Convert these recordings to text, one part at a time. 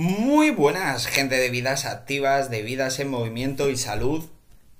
Muy buenas, gente de vidas activas, de vidas en movimiento y salud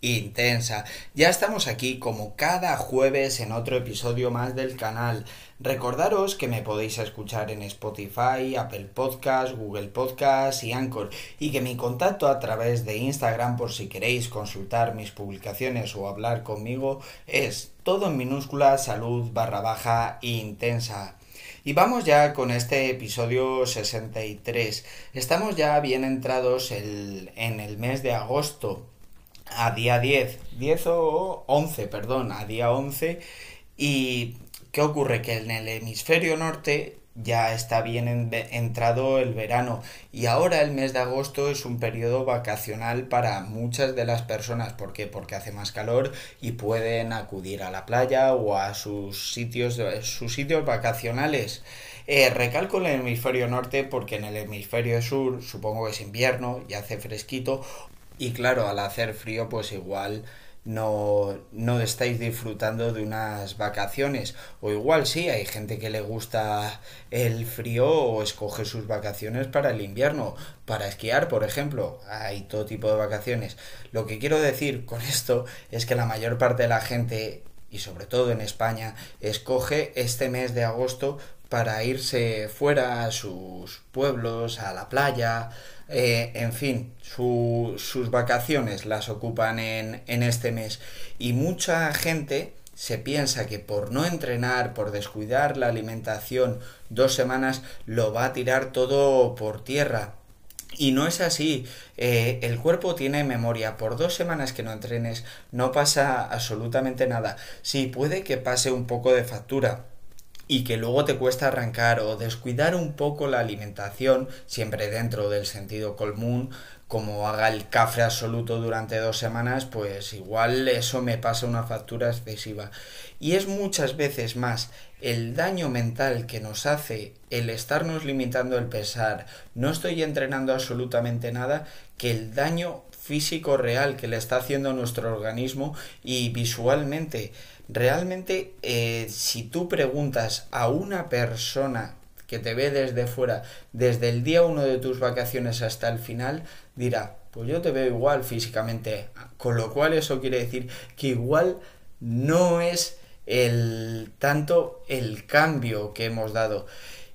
intensa. Ya estamos aquí como cada jueves en otro episodio más del canal. Recordaros que me podéis escuchar en Spotify, Apple Podcast, Google Podcast y Anchor y que mi contacto a través de Instagram por si queréis consultar mis publicaciones o hablar conmigo es todo en minúscula salud barra baja intensa. Y vamos ya con este episodio 63. Estamos ya bien entrados en el mes de agosto, a día 10, 10 o 11, perdón, a día 11. ¿Y qué ocurre? Que en el hemisferio norte ya está bien entrado el verano y ahora el mes de agosto es un periodo vacacional para muchas de las personas. ¿Por qué? Porque hace más calor y pueden acudir a la playa o a sus sitios, sus sitios vacacionales. Eh, recalco el hemisferio norte porque en el hemisferio sur supongo que es invierno y hace fresquito y claro, al hacer frío pues igual no, no estáis disfrutando de unas vacaciones. O igual sí, hay gente que le gusta el frío o escoge sus vacaciones para el invierno, para esquiar, por ejemplo. Hay todo tipo de vacaciones. Lo que quiero decir con esto es que la mayor parte de la gente, y sobre todo en España, escoge este mes de agosto para irse fuera a sus pueblos, a la playa, eh, en fin, sus vacaciones las ocupan en, en este mes y mucha gente se piensa que por no entrenar, por descuidar la alimentación dos semanas, lo va a tirar todo por tierra. Y no es así. Eh, el cuerpo tiene memoria. Por dos semanas que no entrenes no pasa absolutamente nada. Sí, puede que pase un poco de factura y que luego te cuesta arrancar o descuidar un poco la alimentación, siempre dentro del sentido común, como haga el café absoluto durante dos semanas, pues igual eso me pasa una factura excesiva. Y es muchas veces más el daño mental que nos hace el estarnos limitando el pesar, no estoy entrenando absolutamente nada, que el daño físico real que le está haciendo a nuestro organismo y visualmente realmente eh, si tú preguntas a una persona que te ve desde fuera, desde el día uno de tus vacaciones hasta el final, dirá, pues yo te veo igual físicamente, con lo cual eso quiere decir que igual no es el tanto el cambio que hemos dado.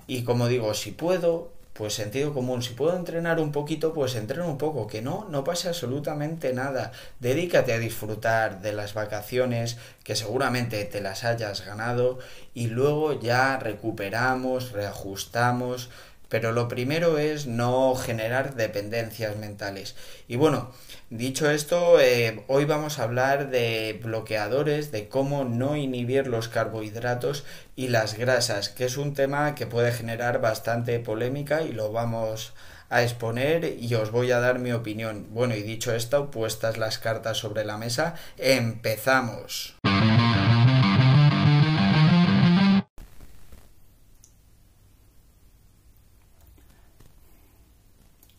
Y como digo, si puedo, pues sentido común. Si puedo entrenar un poquito, pues entreno un poco. Que no, no pasa absolutamente nada. Dedícate a disfrutar de las vacaciones, que seguramente te las hayas ganado, y luego ya recuperamos, reajustamos. Pero lo primero es no generar dependencias mentales. Y bueno, Dicho esto, eh, hoy vamos a hablar de bloqueadores, de cómo no inhibir los carbohidratos y las grasas, que es un tema que puede generar bastante polémica y lo vamos a exponer y os voy a dar mi opinión. Bueno, y dicho esto, puestas las cartas sobre la mesa, empezamos.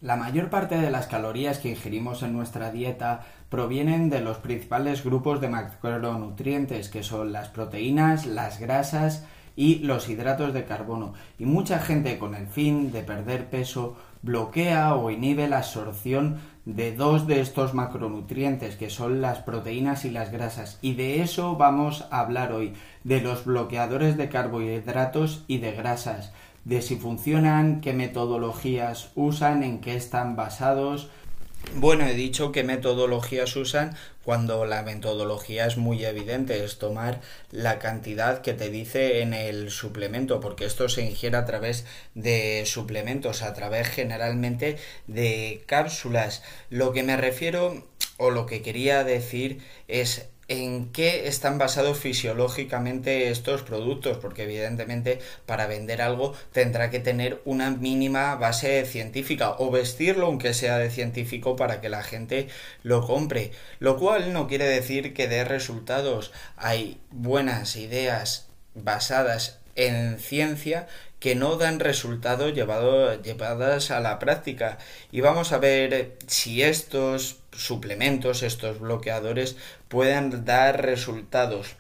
La mayor parte de las calorías que ingerimos en nuestra dieta provienen de los principales grupos de macronutrientes, que son las proteínas, las grasas y los hidratos de carbono. Y mucha gente con el fin de perder peso bloquea o inhibe la absorción de dos de estos macronutrientes, que son las proteínas y las grasas. Y de eso vamos a hablar hoy, de los bloqueadores de carbohidratos y de grasas de si funcionan, qué metodologías usan, en qué están basados. Bueno, he dicho qué metodologías usan cuando la metodología es muy evidente, es tomar la cantidad que te dice en el suplemento, porque esto se ingiere a través de suplementos, a través generalmente de cápsulas. Lo que me refiero o lo que quería decir es en qué están basados fisiológicamente estos productos, porque evidentemente para vender algo tendrá que tener una mínima base científica o vestirlo aunque sea de científico para que la gente lo compre, lo cual no quiere decir que dé resultados. Hay buenas ideas basadas en ciencia que no dan resultados llevadas a la práctica y vamos a ver si estos suplementos, estos bloqueadores pueden dar resultados.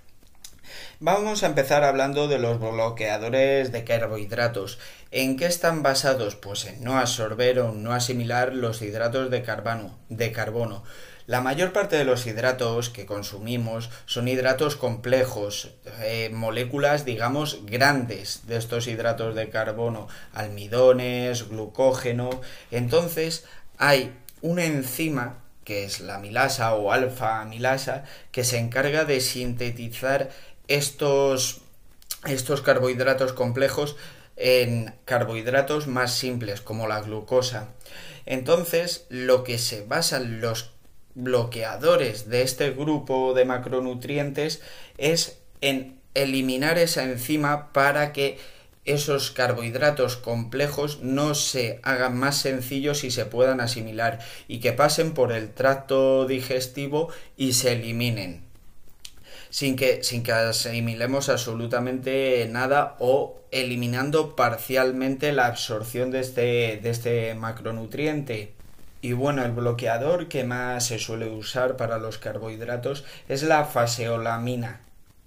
Vamos a empezar hablando de los bloqueadores de carbohidratos. ¿En qué están basados? Pues en no absorber o no asimilar los hidratos de carbono. De carbono. La mayor parte de los hidratos que consumimos son hidratos complejos, eh, moléculas, digamos, grandes de estos hidratos de carbono, almidones, glucógeno. Entonces, hay una enzima que es la milasa o alfa amilasa, que se encarga de sintetizar estos, estos carbohidratos complejos en carbohidratos más simples, como la glucosa. Entonces, lo que se basan los bloqueadores de este grupo de macronutrientes es en eliminar esa enzima para que esos carbohidratos complejos no se hagan más sencillos y se puedan asimilar y que pasen por el tracto digestivo y se eliminen sin que, sin que asimilemos absolutamente nada o eliminando parcialmente la absorción de este, de este macronutriente. Y bueno, el bloqueador que más se suele usar para los carbohidratos es la faseolamina,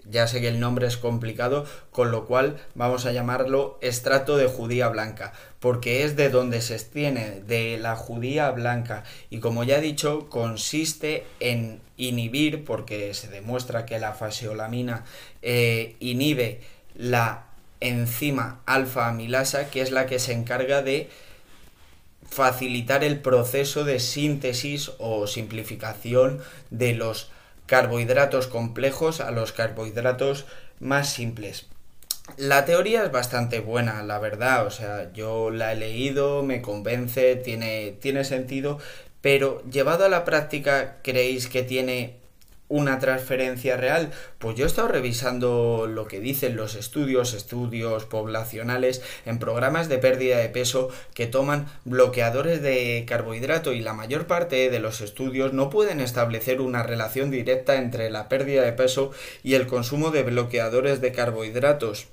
ya sé que el nombre es complicado, con lo cual vamos a llamarlo estrato de judía blanca, porque es de donde se extiende, de la judía blanca. Y como ya he dicho, consiste en inhibir, porque se demuestra que la faseolamina eh, inhibe la enzima alfa amilasa, que es la que se encarga de facilitar el proceso de síntesis o simplificación de los carbohidratos complejos a los carbohidratos más simples. La teoría es bastante buena, la verdad, o sea, yo la he leído, me convence, tiene, tiene sentido, pero llevado a la práctica, ¿creéis que tiene una transferencia real? Pues yo he estado revisando lo que dicen los estudios, estudios poblacionales en programas de pérdida de peso que toman bloqueadores de carbohidrato y la mayor parte de los estudios no pueden establecer una relación directa entre la pérdida de peso y el consumo de bloqueadores de carbohidratos.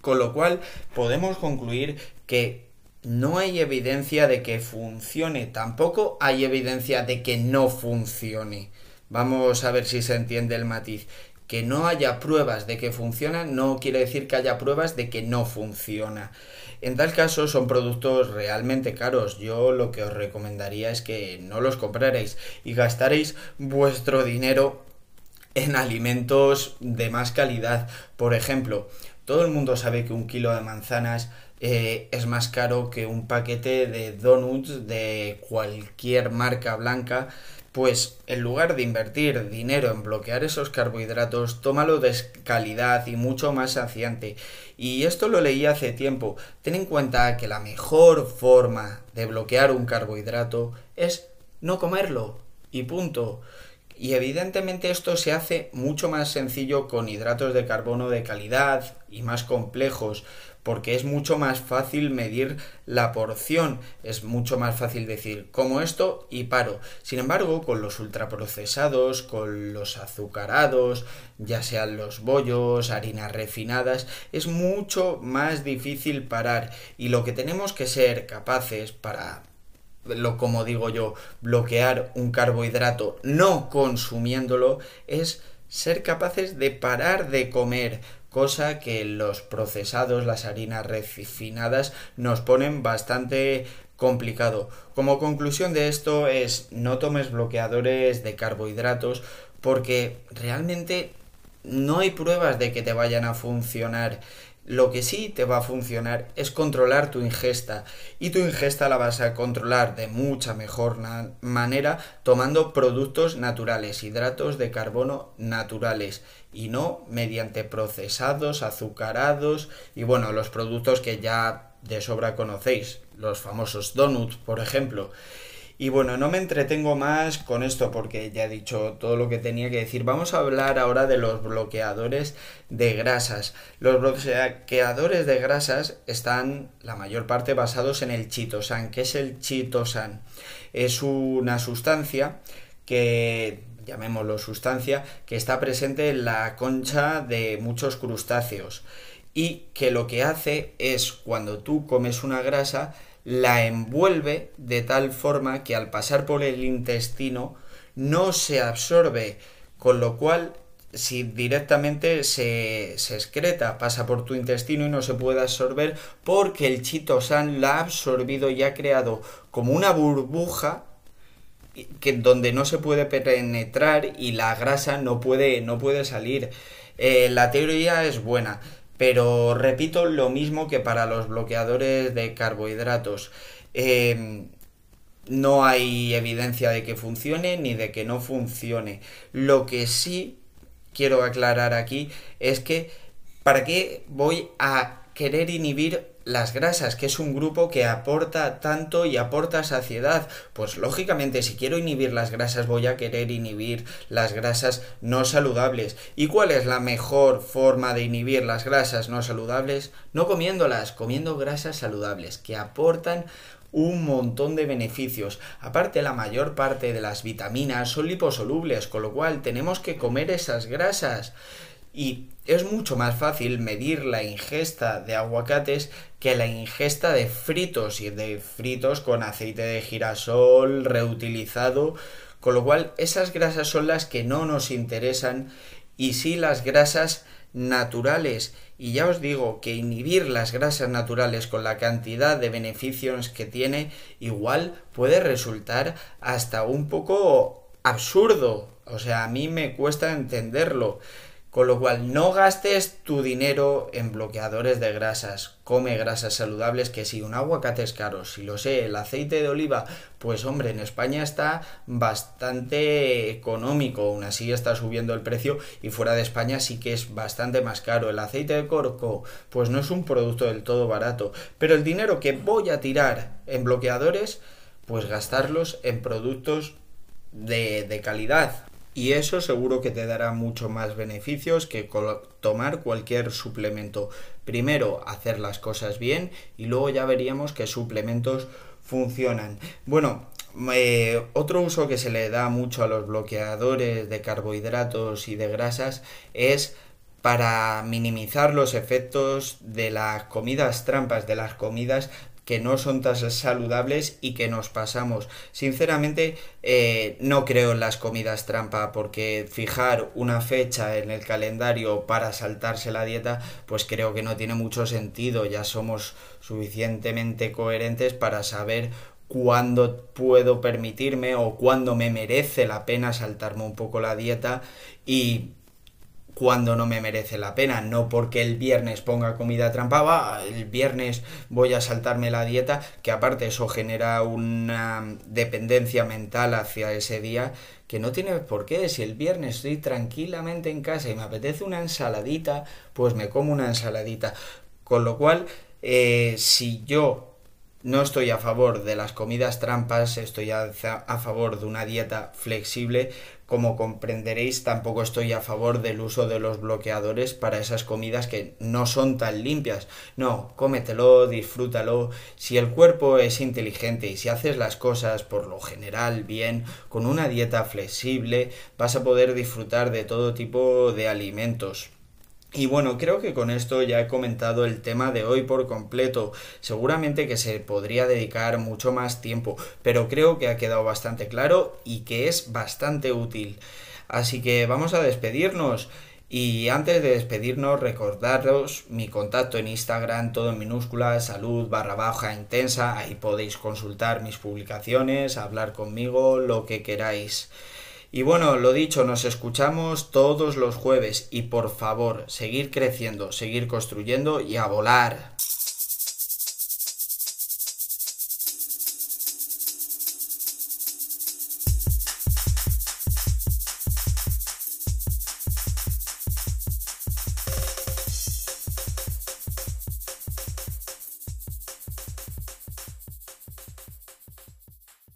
Con lo cual podemos concluir que no hay evidencia de que funcione, tampoco hay evidencia de que no funcione. Vamos a ver si se entiende el matiz. Que no haya pruebas de que funciona no quiere decir que haya pruebas de que no funciona. En tal caso son productos realmente caros. Yo lo que os recomendaría es que no los compraréis y gastaréis vuestro dinero en alimentos de más calidad. Por ejemplo, todo el mundo sabe que un kilo de manzanas eh, es más caro que un paquete de donuts de cualquier marca blanca pues en lugar de invertir dinero en bloquear esos carbohidratos, tómalo de calidad y mucho más saciante. Y esto lo leí hace tiempo. Ten en cuenta que la mejor forma de bloquear un carbohidrato es no comerlo. Y punto. Y evidentemente esto se hace mucho más sencillo con hidratos de carbono de calidad y más complejos porque es mucho más fácil medir la porción, es mucho más fácil decir como esto y paro. Sin embargo, con los ultraprocesados, con los azucarados, ya sean los bollos, harinas refinadas, es mucho más difícil parar y lo que tenemos que ser capaces para lo como digo yo, bloquear un carbohidrato no consumiéndolo es ser capaces de parar de comer, cosa que los procesados, las harinas refinadas, nos ponen bastante complicado. Como conclusión de esto es no tomes bloqueadores de carbohidratos porque realmente no hay pruebas de que te vayan a funcionar. Lo que sí te va a funcionar es controlar tu ingesta y tu ingesta la vas a controlar de mucha mejor manera tomando productos naturales, hidratos de carbono naturales y no mediante procesados, azucarados y bueno, los productos que ya de sobra conocéis, los famosos donuts, por ejemplo. Y bueno, no me entretengo más con esto porque ya he dicho todo lo que tenía que decir. Vamos a hablar ahora de los bloqueadores de grasas. Los bloqueadores de grasas están la mayor parte basados en el chitosan. ¿Qué es el chitosan? Es una sustancia que llamémoslo sustancia, que está presente en la concha de muchos crustáceos y que lo que hace es cuando tú comes una grasa la envuelve de tal forma que al pasar por el intestino no se absorbe, con lo cual si directamente se, se, excreta, pasa por tu intestino y no se puede absorber porque el chitosan la ha absorbido y ha creado como una burbuja que donde no se puede penetrar y la grasa no puede, no puede salir. Eh, la teoría es buena, pero repito lo mismo que para los bloqueadores de carbohidratos. Em, no hay evidencia de que funcione ni de que no funcione. Lo que sí quiero aclarar aquí es que ¿para qué voy a querer inhibir las grasas, que es un grupo que aporta tanto y aporta saciedad. Pues lógicamente si quiero inhibir las grasas voy a querer inhibir las grasas no saludables. ¿Y cuál es la mejor forma de inhibir las grasas no saludables? No comiéndolas, comiendo grasas saludables que aportan un montón de beneficios. Aparte, la mayor parte de las vitaminas son liposolubles, con lo cual tenemos que comer esas grasas. Y es mucho más fácil medir la ingesta de aguacates que la ingesta de fritos y de fritos con aceite de girasol reutilizado, con lo cual esas grasas son las que no nos interesan y sí las grasas naturales. Y ya os digo que inhibir las grasas naturales con la cantidad de beneficios que tiene igual puede resultar hasta un poco absurdo. O sea, a mí me cuesta entenderlo. Con lo cual, no gastes tu dinero en bloqueadores de grasas. Come grasas saludables, que si un aguacate es caro, si lo sé, el aceite de oliva, pues hombre, en España está bastante económico, aún así está subiendo el precio y fuera de España sí que es bastante más caro. El aceite de corco, pues no es un producto del todo barato, pero el dinero que voy a tirar en bloqueadores, pues gastarlos en productos de, de calidad y eso seguro que te dará mucho más beneficios que tomar cualquier suplemento. Primero hacer las cosas bien y luego ya veríamos qué suplementos funcionan. Bueno, eh, otro uso que se le da mucho a los bloqueadores de carbohidratos y de grasas es para minimizar los efectos de las comidas trampas, de las comidas que no son tan saludables y que nos pasamos. Sinceramente, eh, no creo en las comidas trampa porque fijar una fecha en el calendario para saltarse la dieta, pues creo que no tiene mucho sentido. Ya somos suficientemente coherentes para saber cuándo puedo permitirme o cuándo me merece la pena saltarme un poco la dieta y cuando no me merece la pena, no porque el viernes ponga comida trampa, el viernes voy a saltarme la dieta, que aparte eso genera una dependencia mental hacia ese día que no tiene por qué, si el viernes estoy tranquilamente en casa y me apetece una ensaladita, pues me como una ensaladita. Con lo cual, eh, si yo no estoy a favor de las comidas trampas, estoy a, a, favor de una dieta flexible, como comprenderéis, tampoco estoy a favor del uso de los bloqueadores para esas comidas que no son tan limpias. No, cómetelo, disfrútalo. Si el cuerpo es inteligente y si haces las cosas por lo general bien, con una dieta flexible, vas a poder disfrutar de todo tipo de alimentos. Y bueno, creo que con esto ya he comentado el tema de hoy por completo. Seguramente que se podría dedicar mucho más tiempo, pero creo que ha quedado bastante claro y que es bastante útil. Así que vamos a despedirnos. Y antes de despedirnos, recordaros mi contacto en Instagram, todo en minúsculas, salud barra baja intensa. Ahí podéis consultar mis publicaciones, hablar conmigo, lo que queráis. Y bueno, lo dicho, nos escuchamos todos los jueves y por favor, seguir creciendo, seguir construyendo y a volar.